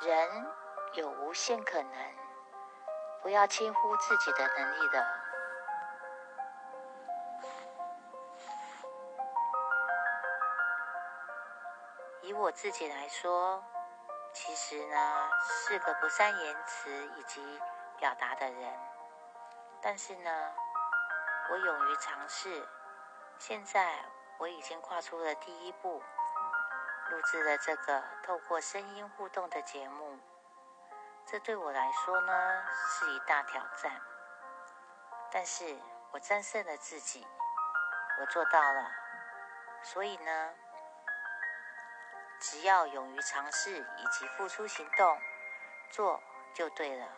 人有无限可能不要轻忽自己的能力的。以我自己来说其实呢是个不善言辞以及表达的人。但是呢我勇于尝试现在我已经跨出了第一步，录制了这个透过声音互动的节目。这对我来说呢是一大挑战，但是我战胜了自己，我做到了。所以呢，只要勇于尝试以及付出行动，做就对了。